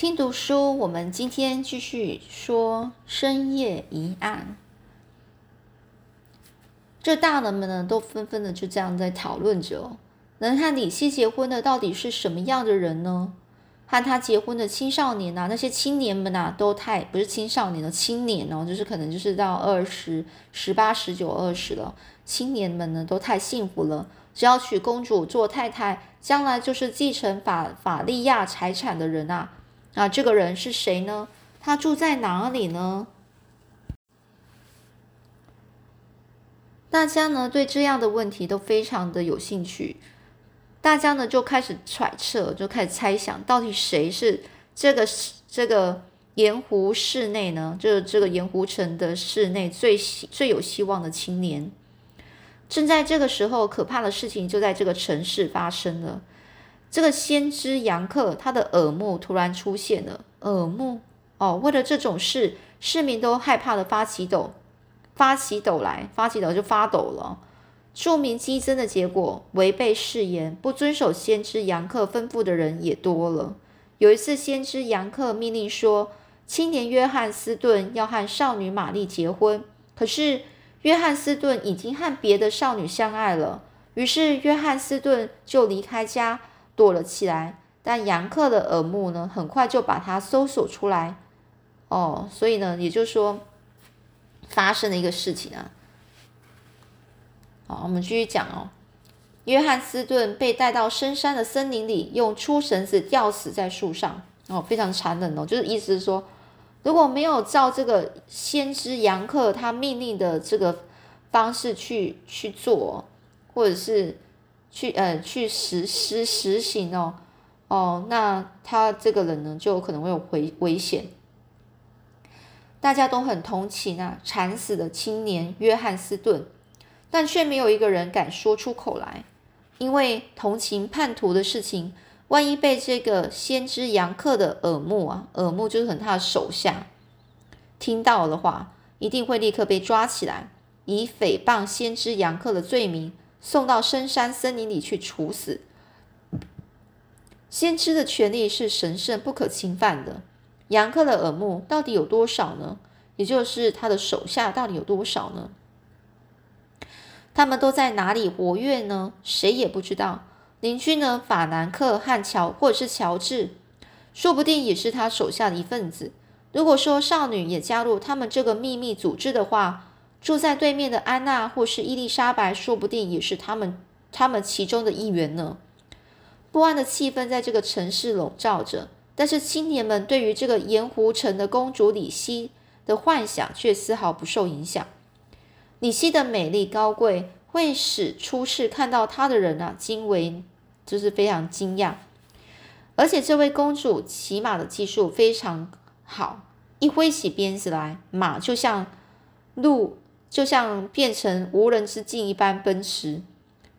听读书，我们今天继续说深夜疑案。这大人们呢，都纷纷的就这样在讨论着：能和李希结婚的到底是什么样的人呢？和他结婚的青少年啊，那些青年们啊，都太不是青少年的青年哦，就是可能就是到二十、十八、十九、二十了。青年们呢，都太幸福了，只要娶公主做太太，将来就是继承法法利亚财产的人啊。那，这个人是谁呢？他住在哪里呢？大家呢对这样的问题都非常的有兴趣，大家呢就开始揣测，就开始猜想，到底谁是这个这个盐湖市内呢？就这个盐湖城的市内最最有希望的青年。正在这个时候，可怕的事情就在这个城市发生了。这个先知杨克，他的耳目突然出现了。耳目哦，为了这种事，市民都害怕的发起抖，发起抖来，发起抖就发抖了。著名激增的结果，违背誓言、不遵守先知杨克吩咐的人也多了。有一次，先知杨克命令说，青年约翰斯顿要和少女玛丽结婚，可是约翰斯顿已经和别的少女相爱了。于是，约翰斯顿就离开家。躲了起来，但杨克的耳目呢，很快就把他搜索出来。哦，所以呢，也就是说，发生了一个事情啊。好，我们继续讲哦。约翰斯顿被带到深山的森林里，用粗绳子吊死在树上。哦，非常残忍哦，就是意思是说，如果没有照这个先知杨克他命令的这个方式去去做，或者是。去呃去实施实行哦哦，那他这个人呢就可能会有危危险。大家都很同情啊，惨死的青年约翰斯顿，但却没有一个人敢说出口来，因为同情叛徒的事情，万一被这个先知杨克的耳目啊，耳目就是很他的手下听到的话，一定会立刻被抓起来，以诽谤先知杨克的罪名。送到深山森林里去处死。先知的权利是神圣不可侵犯的。杨克的耳目到底有多少呢？也就是他的手下到底有多少呢？他们都在哪里活跃呢？谁也不知道。邻居呢？法兰克和乔，或者是乔治，说不定也是他手下的一份子。如果说少女也加入他们这个秘密组织的话，住在对面的安娜或是伊丽莎白，说不定也是他们他们其中的一员呢。不安的气氛在这个城市笼罩着，但是青年们对于这个盐湖城的公主李希的幻想却丝毫不受影响。李希的美丽高贵会使初次看到她的人啊惊为，就是非常惊讶。而且这位公主骑马的技术非常好，一挥起鞭子来，马就像鹿。就像变成无人之境一般奔驰，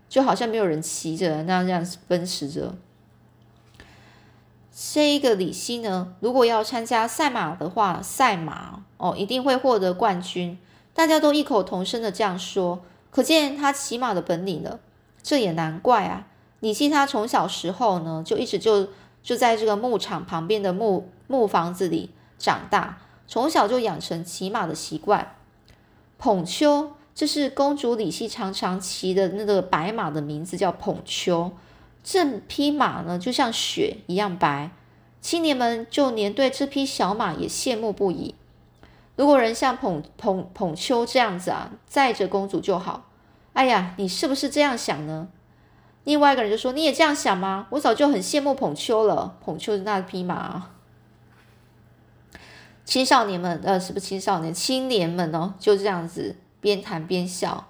就好像没有人骑着那样奔驰着。这一个李希呢，如果要参加赛马的话，赛马哦，一定会获得冠军。大家都异口同声的这样说，可见他骑马的本领了。这也难怪啊，李希他从小时候呢，就一直就就在这个牧场旁边的木木房子里长大，从小就养成骑马的习惯。捧秋，这是公主李希常常骑的那个白马的名字，叫捧秋。这匹马呢，就像雪一样白，青年们就连对这匹小马也羡慕不已。如果人像捧捧捧秋这样子啊，载着公主就好。哎呀，你是不是这样想呢？另外一个人就说：“你也这样想吗？我早就很羡慕捧秋了。捧秋的那匹马。”青少年们，呃，是不是青少年？青年们哦，就这样子边谈边笑。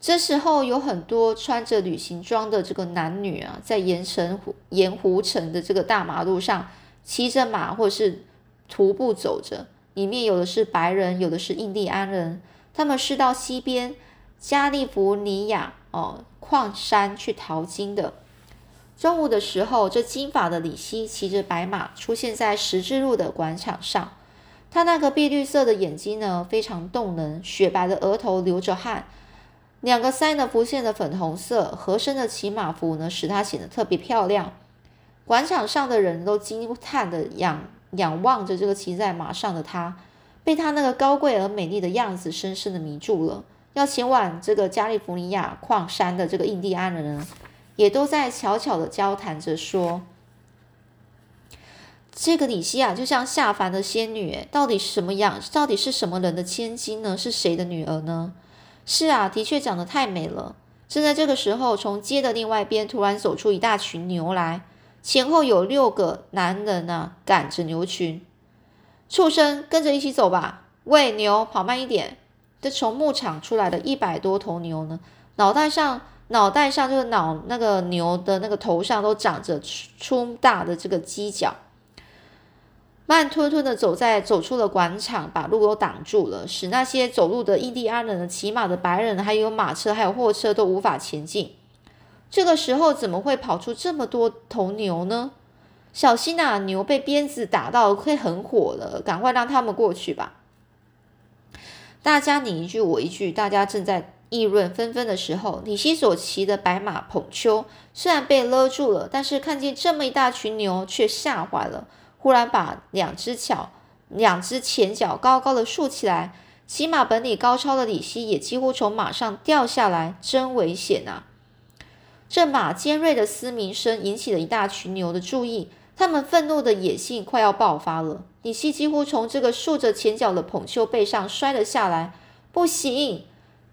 这时候有很多穿着旅行装的这个男女啊，在盐城盐湖城的这个大马路上骑着马，或是徒步走着。里面有的是白人，有的是印第安人。他们是到西边加利福尼亚哦矿山去淘金的。中午的时候，这金发的李希骑着白马出现在十字路的广场上。他那个碧绿色的眼睛呢，非常动人；雪白的额头流着汗，两个腮呢浮现的粉红色，合身的骑马服呢，使他显得特别漂亮。广场上的人都惊叹的仰仰望着这个骑在马上的他，被他那个高贵而美丽的样子深深的迷住了。要前往这个加利福尼亚矿山的这个印第安人呢，也都在悄悄的交谈着说：“这个李希啊，就像下凡的仙女，到底是什么样？到底是什么人的千金呢？是谁的女儿呢？是啊，的确长得太美了。”正在这个时候，从街的另外一边突然走出一大群牛来，前后有六个男人呢，赶着牛群。畜生，跟着一起走吧！喂，牛，跑慢一点！这从牧场出来的一百多头牛呢，脑袋上脑袋上就是脑那个牛的那个头上都长着粗大的这个犄角。慢吞吞的走在走出了广场，把路都挡住了，使那些走路的印第安人、骑马的白人，还有马车、还有货车都无法前进。这个时候怎么会跑出这么多头牛呢？小心呐，牛被鞭子打到会很火的，赶快让他们过去吧。大家你一句我一句，大家正在议论纷纷的时候，李希所骑的白马捧秋虽然被勒住了，但是看见这么一大群牛，却吓坏了。忽然把两只脚、两只前脚高高的竖起来，骑马本领高超的李希也几乎从马上掉下来，真危险啊！这马尖锐的嘶鸣声引起了一大群牛的注意，他们愤怒的野性快要爆发了。李希几乎从这个竖着前脚的捧丘背上摔了下来，不行！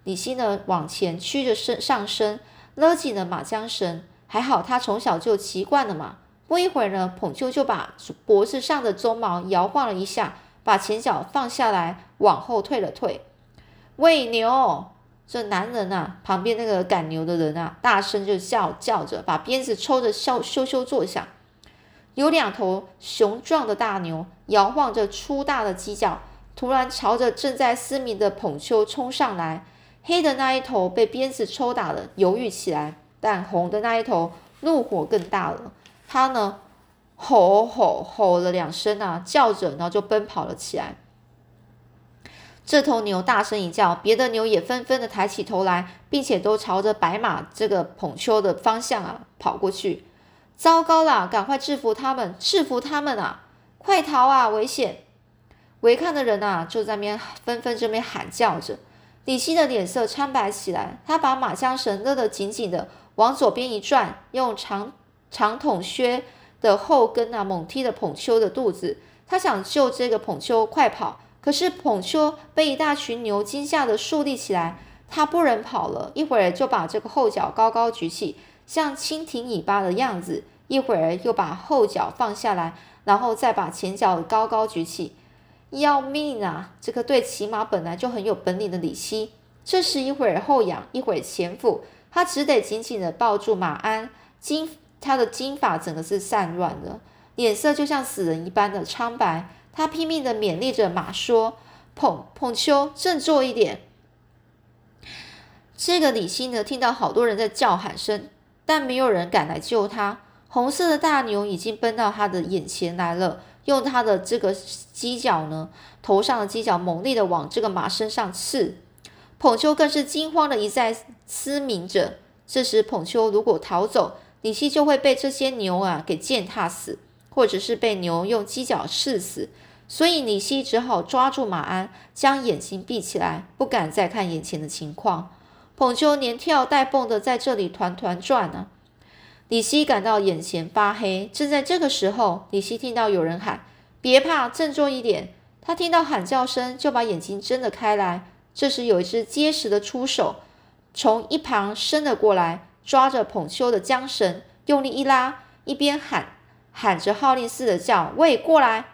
李希呢，往前屈着身上身，勒紧了马缰绳。还好他从小就骑惯了马。不一会儿呢，捧秋就把脖子上的鬃毛摇晃了一下，把前脚放下来，往后退了退。喂牛！这男人啊，旁边那个赶牛的人啊，大声就叫叫着，把鞭子抽着咻咻咻作响。有两头雄壮的大牛，摇晃着粗大的犄角，突然朝着正在嘶鸣的捧秋冲上来。黑的那一头被鞭子抽打了，犹豫起来，但红的那一头怒火更大了。他呢，吼吼吼了两声啊，叫着，然后就奔跑了起来。这头牛大声一叫，别的牛也纷纷的抬起头来，并且都朝着白马这个捧秋的方向啊跑过去。糟糕了，赶快制服他们，制服他们啊！快逃啊，危险！围看的人啊，就在那边纷纷这边喊叫着。李希的脸色苍白起来，他把马缰绳勒得紧紧的，往左边一转，用长。长筒靴的后跟啊，猛踢着捧秋的肚子。他想救这个捧秋快跑，可是捧秋被一大群牛惊吓的竖立起来，他不忍跑了。一会儿就把这个后脚高高举起，像蜻蜓尾巴的样子；一会儿又把后脚放下来，然后再把前脚高高举起。要命啊！这个对骑马本来就很有本领的李希，这时一会儿后仰，一会儿前俯，他只得紧紧的抱住马鞍，惊。他的金发整个是散乱的，脸色就像死人一般的苍白。他拼命的勉励着马说：“捧捧秋，振作一点。”这个李希呢，听到好多人在叫喊声，但没有人敢来救他。红色的大牛已经奔到他的眼前来了，用他的这个犄角呢，头上的犄角猛烈的往这个马身上刺。捧秋更是惊慌的一再嘶鸣着。这时，捧秋如果逃走，李希就会被这些牛啊给践踏死，或者是被牛用犄角刺死，所以李希只好抓住马鞍，将眼睛闭起来，不敢再看眼前的情况。捧秋连跳带蹦的在这里团团转呢。李希感到眼前发黑。正在这个时候，李希听到有人喊：“别怕，振作一点。”他听到喊叫声，就把眼睛睁了开来。这时，有一只结实的出手从一旁伸了过来。抓着捧秋的缰绳，用力一拉，一边喊喊着号令似的叫：“喂，过来！”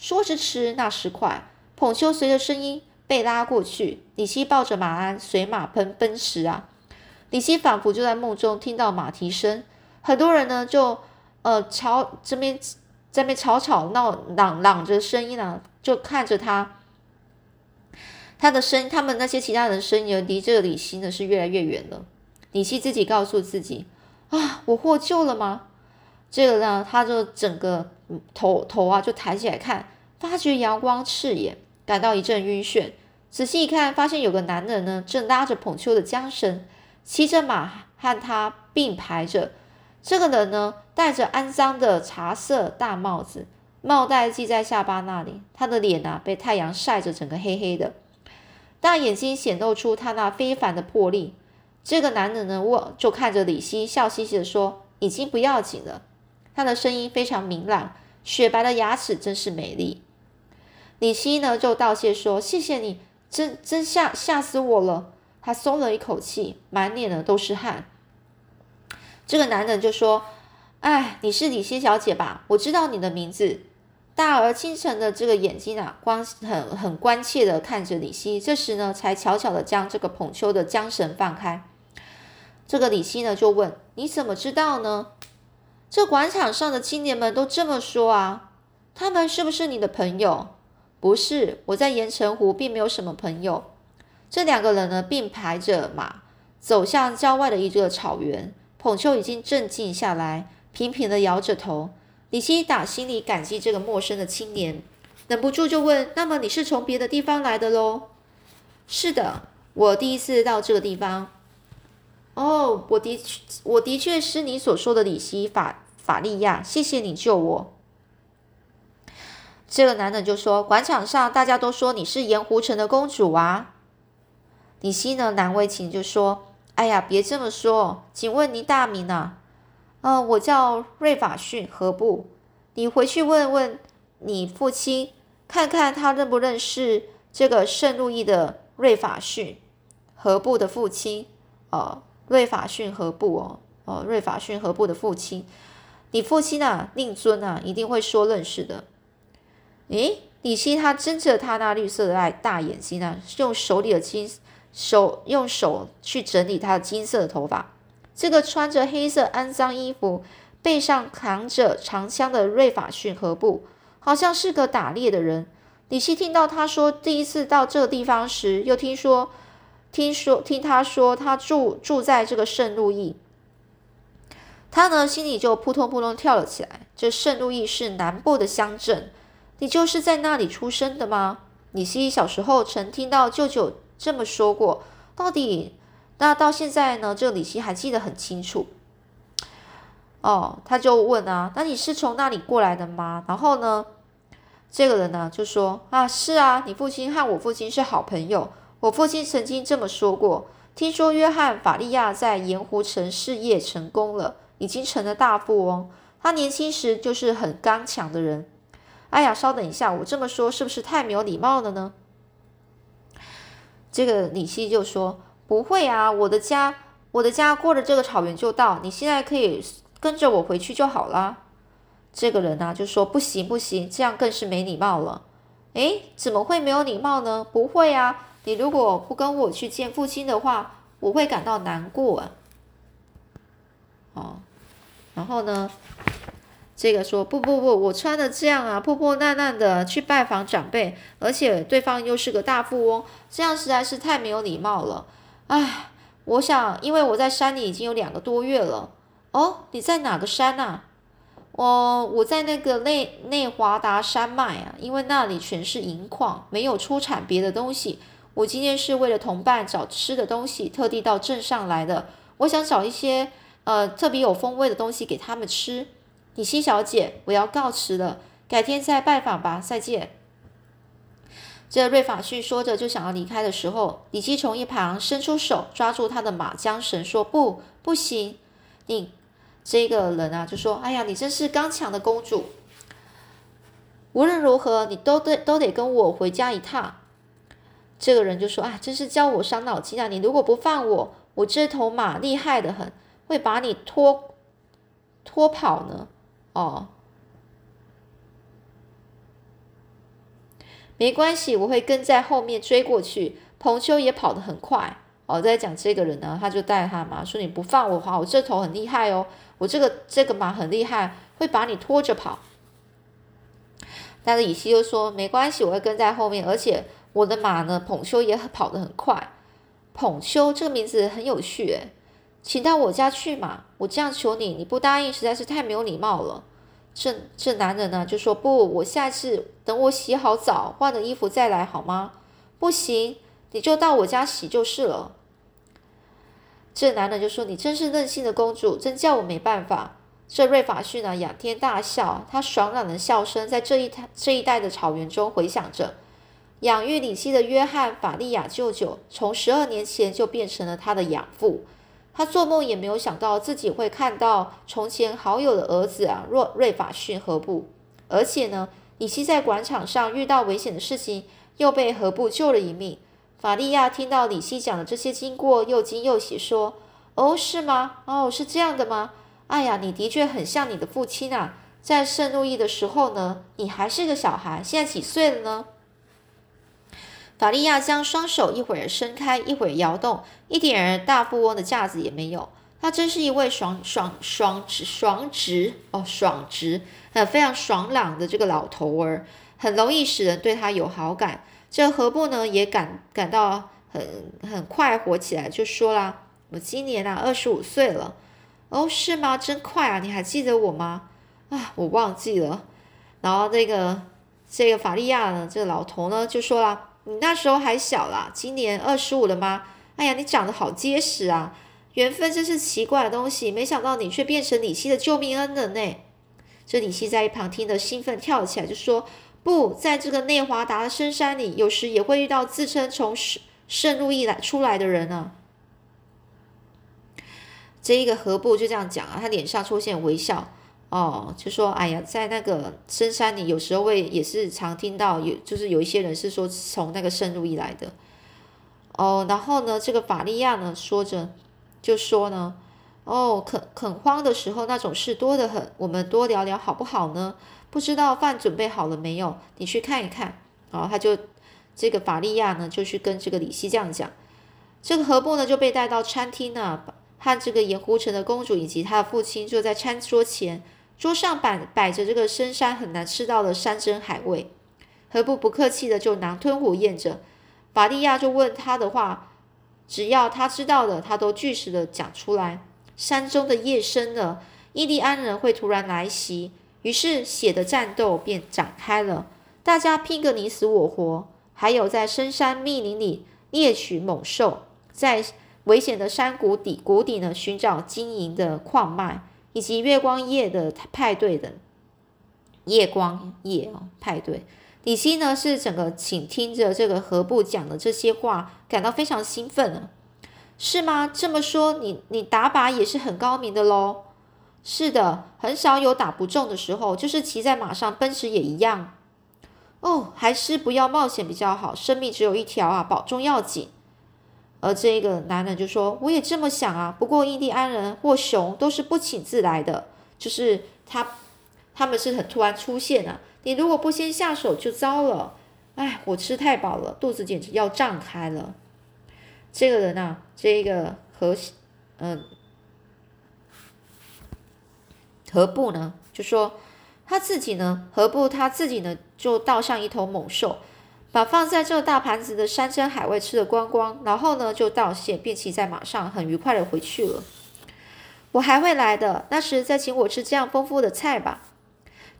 说时迟，那时快，捧秋随着声音被拉过去。李希抱着马鞍随马奔奔驰啊！李希仿佛就在梦中听到马蹄声，很多人呢就呃吵这边这边吵吵闹嚷嚷着声音呢，就看着他，他的声，他们那些其他人声音离这个李希呢是越来越远了。李希自己告诉自己：“啊，我获救了吗？”这个呢，他就整个头头啊就抬起来看，发觉阳光刺眼，感到一阵晕眩。仔细一看，发现有个男人呢正拉着捧秋的缰绳，骑着马和他并排着。这个人呢，戴着肮脏的茶色大帽子，帽带系在下巴那里，他的脸啊被太阳晒着，整个黑黑的，大眼睛显露出他那非凡的魄力。这个男人呢，我就看着李希，笑嘻嘻的说：“已经不要紧了。”他的声音非常明朗，雪白的牙齿真是美丽。李希呢就道谢说：“谢谢你，真真吓吓死我了。”他松了一口气，满脸的都是汗。这个男人就说：“哎，你是李希小姐吧？我知道你的名字。”大而清晨的这个眼睛啊，光很很关切的看着李希。这时呢，才悄悄的将这个捧秋的缰绳放开。这个李希呢就问：“你怎么知道呢？这广场上的青年们都这么说啊？他们是不是你的朋友？不是，我在盐城湖并没有什么朋友。”这两个人呢并排着马走向郊外的一个草原。捧秋已经镇静下来，频频的摇着头。李希打心里感激这个陌生的青年，忍不住就问：“那么你是从别的地方来的喽？”“是的，我第一次到这个地方。”哦，我的确，我的确是你所说的李希法法利亚，谢谢你救我。这个男的就说：“广场上大家都说你是盐湖城的公主啊。”李希呢难为情就说：“哎呀，别这么说，请问您大名呢？”“嗯，我叫瑞法逊何布。你回去问问你父亲，看看他认不认识这个圣路易的瑞法逊何布的父亲。”哦。瑞法逊河布哦，哦，瑞法逊河布的父亲，你父亲啊，令尊啊，一定会说认识的。诶，李希他睁着他那绿色的大大眼睛啊，用手里的金手用手去整理他的金色的头发。这个穿着黑色肮脏衣服、背上扛着长枪的瑞法逊河布，好像是个打猎的人。李希听到他说第一次到这个地方时，又听说。听说听他说，他住住在这个圣路易，他呢心里就扑通扑通跳了起来。这圣路易是南部的乡镇，你就是在那里出生的吗？李希小时候曾听到舅舅这么说过。到底那到现在呢？这李希还记得很清楚。哦，他就问啊，那你是从那里过来的吗？然后呢，这个人呢就说啊，是啊，你父亲和我父亲是好朋友。我父亲曾经这么说过。听说约翰·法利亚在盐湖城事业成功了，已经成了大富翁。他年轻时就是很刚强的人。哎呀，稍等一下，我这么说是不是太没有礼貌了呢？这个李希就说：“不会啊，我的家，我的家过了这个草原就到。你现在可以跟着我回去就好了。”这个人呢就说：“不行，不行，这样更是没礼貌了。”诶，怎么会没有礼貌呢？不会啊。你如果不跟我去见父亲的话，我会感到难过啊。哦，然后呢，这个说不不不，我穿的这样啊，破破烂烂的去拜访长辈，而且对方又是个大富翁，这样实在是太没有礼貌了。唉，我想，因为我在山里已经有两个多月了。哦，你在哪个山呐？我我在那个内内华达山脉啊，因为那里全是银矿，没有出产别的东西。我今天是为了同伴找吃的东西，特地到镇上来的。我想找一些呃特别有风味的东西给他们吃。李希小姐，我要告辞了，改天再拜访吧，再见。这瑞法逊说着就想要离开的时候，李希从一旁伸出手抓住他的马缰绳，说：“不，不行！你这个人啊，就说：哎呀，你真是刚强的公主。无论如何，你都得都得跟我回家一趟。”这个人就说：“啊，真是教我伤脑筋啊！你如果不放我，我这头马厉害的很，会把你拖拖跑呢。哦，没关系，我会跟在后面追过去。彭秋也跑得很快。哦，在讲这个人呢，他就带他马说：你不放我的话，我这头很厉害哦，我这个这个马很厉害，会把你拖着跑。但是以西就说：没关系，我会跟在后面，而且。”我的马呢？捧秋也跑得很快。捧秋这个名字很有趣诶，请到我家去嘛！我这样求你，你不答应实在是太没有礼貌了。这这男人呢就说不，我下次等我洗好澡，换了衣服再来好吗？不行，你就到我家洗就是了。这男的就说：“你真是任性的公主，真叫我没办法。”这瑞法逊呢，仰天大笑，他爽朗的笑声在这一这一带的草原中回响着。养育李希的约翰·法利亚舅舅，从十二年前就变成了他的养父。他做梦也没有想到自己会看到从前好友的儿子啊，若瑞法逊何布。而且呢，李希在广场上遇到危险的事情，又被何布救了一命。法利亚听到李希讲的这些经过，又惊又喜，说：“哦，是吗？哦，是这样的吗？哎呀，你的确很像你的父亲啊！在圣路易的时候呢，你还是个小孩，现在几岁了呢？”法利亚将双手一会儿伸开，一会儿摇动，一点儿大富翁的架子也没有。他真是一位爽爽爽直爽直哦，爽直呃非常爽朗的这个老头儿，很容易使人对他有好感。这何布呢也感感到很很快活起来，就说啦：“我今年啊二十五岁了。”哦，是吗？真快啊！你还记得我吗？啊，我忘记了。然后这个这个法利亚呢，这个老头呢就说啦：“你那时候还小啦，今年二十五了吗？哎呀，你长得好结实啊！缘分真是奇怪的东西，没想到你却变成李希的救命恩人呢。”这李希在一旁听得兴奋，跳起来，就说。不在这个内华达的深山里，有时也会遇到自称从圣圣路易来出来的人呢。这一个何布就这样讲啊，他脸上出现微笑哦，就说：“哎呀，在那个深山里，有时候会也是常听到有，就是有一些人是说从那个圣路易来的哦。”然后呢，这个法利亚呢说着就说呢：“哦，肯肯慌的时候，那种事多得很，我们多聊聊好不好呢？”不知道饭准备好了没有？你去看一看。然后他就这个法利亚呢，就去跟这个李希这样讲。这个何布呢就被带到餐厅呢，和这个盐湖城的公主以及他的父亲坐在餐桌前，桌上摆摆着这个深山很难吃到的山珍海味。何不不客气的就狼吞虎咽着。法利亚就问他的话，只要他知道的，他都据实的讲出来。山中的夜深了，印第安人会突然来袭。于是血的战斗便展开了，大家拼个你死我活，还有在深山密林里猎取猛兽，在危险的山谷底谷底呢寻找金银的矿脉，以及月光夜的派对的夜光夜哦派对。李希呢是整个请听着这个何布讲的这些话，感到非常兴奋呢，是吗？这么说，你你打靶也是很高明的喽。是的，很少有打不中的时候，就是骑在马上奔驰也一样。哦，还是不要冒险比较好，生命只有一条啊，保重要紧。而这个男人就说：“我也这么想啊，不过印第安人或熊都是不请自来的，就是他他们是很突然出现的。你如果不先下手就糟了。哎，我吃太饱了，肚子简直要胀开了。这个人啊，这个和嗯。”何不呢？就说他自己呢，何不他自己呢，就倒上一头猛兽，把放在这大盘子的山珍海味吃的光光，然后呢就道谢，便骑在马上，很愉快的回去了。我还会来的，那时再请我吃这样丰富的菜吧。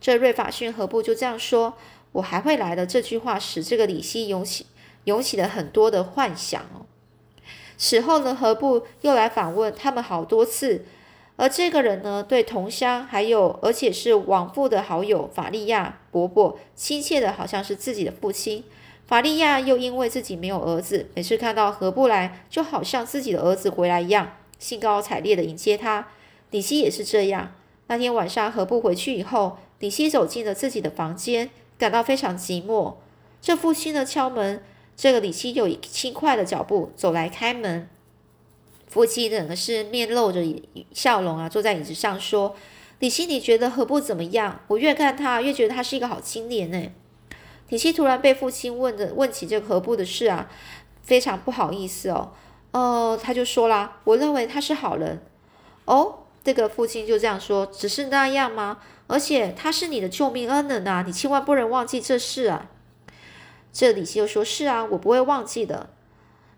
这瑞法逊何布就这样说：“我还会来的。”这句话使这个李希涌起涌起了很多的幻想哦。此后呢，何布又来访问他们好多次。而这个人呢，对同乡还有而且是往父的好友法利亚伯伯亲切的，好像是自己的父亲。法利亚又因为自己没有儿子，每次看到何布来，就好像自己的儿子回来一样，兴高采烈的迎接他。李希也是这样。那天晚上，何布回去以后，李希走进了自己的房间，感到非常寂寞。这父亲呢敲门，这个李希就以轻快的脚步走来开门。夫妻两个是面露着笑容啊，坐在椅子上说：“李希，你觉得何布怎么样？我越看他，越觉得他是一个好青年呢。”李希突然被父亲问的问起这个何布的事啊，非常不好意思哦。哦，他就说啦：“我认为他是好人。”哦，这个父亲就这样说：“只是那样吗？而且他是你的救命恩人呐，你千万不能忘记这事啊。”这李希又说：“是啊，我不会忘记的。”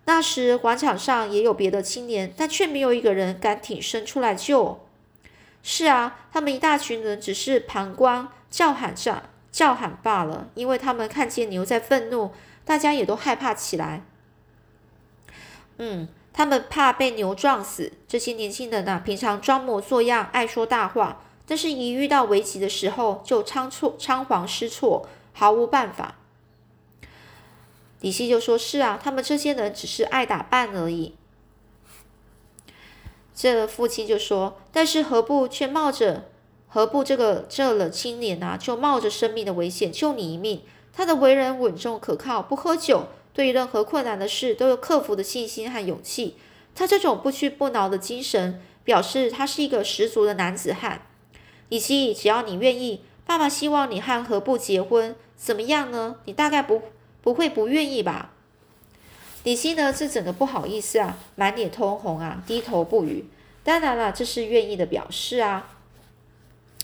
那时广场上也有别的青年，但却没有一个人敢挺身出来救。是啊，他们一大群人只是旁观、叫喊着、叫喊罢了。因为他们看见牛在愤怒，大家也都害怕起来。嗯，他们怕被牛撞死。这些年轻人啊，平常装模作样，爱说大话，但是一遇到危急的时候，就仓促、仓皇失措，毫无办法。李希就说：“是啊，他们这些人只是爱打扮而已。”这父亲就说：“但是何不却冒着何不这个这了青年啊，就冒着生命的危险救你一命？他的为人稳重可靠，不喝酒。”对于任何困难的事都有克服的信心和勇气。他这种不屈不挠的精神，表示他是一个十足的男子汉。以及只要你愿意，爸爸希望你和何不结婚，怎么样呢？你大概不不会不愿意吧？李希呢，这整个不好意思啊，满脸通红啊，低头不语。当然了，这是愿意的表示啊。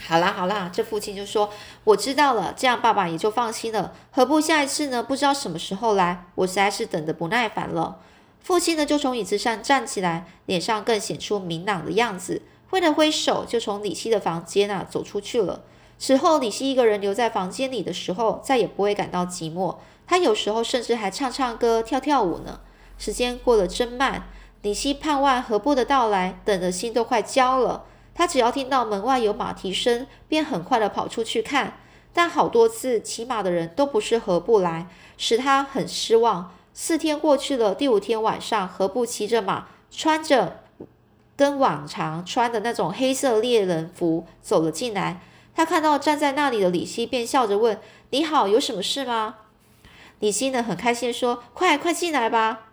好啦好啦，这父亲就说：“我知道了，这样爸爸也就放心了。何不下一次呢？不知道什么时候来，我实在是等得不耐烦了。”父亲呢就从椅子上站起来，脸上更显出明朗的样子，挥了挥手，就从李希的房间啊走出去了。此后，李希一个人留在房间里的时候，再也不会感到寂寞。他有时候甚至还唱唱歌、跳跳舞呢。时间过得真慢，李希盼望何不的到来，等的心都快焦了。他只要听到门外有马蹄声，便很快的跑出去看。但好多次骑马的人都不是何不来，使他很失望。四天过去了，第五天晚上，何不骑着马，穿着跟往常穿的那种黑色猎人服走了进来。他看到站在那里的李希，便笑着问：“你好，有什么事吗？”李希呢，很开心说：“快快进来吧。”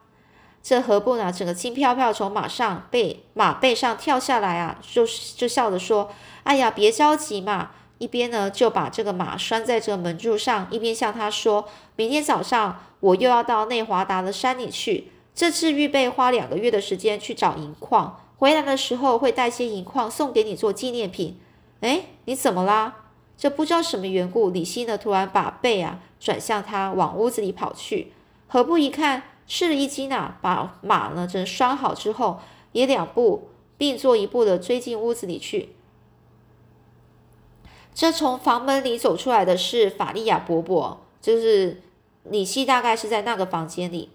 这何不呢？整个轻飘飘从马上背马背上跳下来啊，就就笑着说：“哎呀，别着急嘛。”一边呢就把这个马拴在这个门柱上，一边向他说：“明天早上我又要到内华达的山里去，这次预备花两个月的时间去找银矿，回来的时候会带些银矿送给你做纪念品。”哎，你怎么啦？这不知道什么缘故，李希呢突然把背啊转向他，往屋子里跑去。何不一看？吃了一惊啊！把马呢，整拴好之后，也两步并作一步的追进屋子里去。这从房门里走出来的是法利亚伯伯，就是李希，大概是在那个房间里。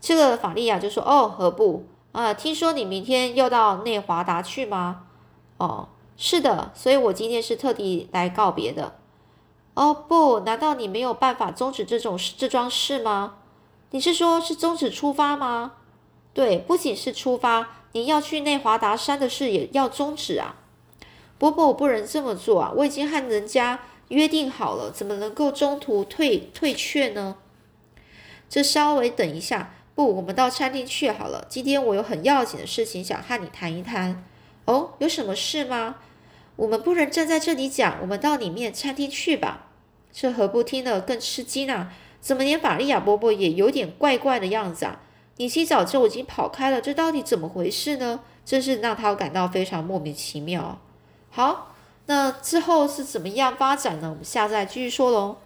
这个法利亚就说：“哦，何不啊？听说你明天要到内华达去吗？哦，是的，所以我今天是特地来告别的。哦，不，难道你没有办法终止这种这桩事吗？”你是说，是终止出发吗？对，不仅是出发，你要去内华达山的事也要终止啊！伯伯，我不能这么做啊！我已经和人家约定好了，怎么能够中途退退却呢？这稍微等一下，不，我们到餐厅去好了。今天我有很要紧的事情想和你谈一谈。哦，有什么事吗？我们不能站在这里讲，我们到里面餐厅去吧。这何不听了更吃惊啊？怎么连法利亚伯伯也有点怪怪的样子啊？你洗澡就已经跑开了，这到底怎么回事呢？真是让他感到非常莫名其妙。好，那之后是怎么样发展呢？我们下次再继续说喽。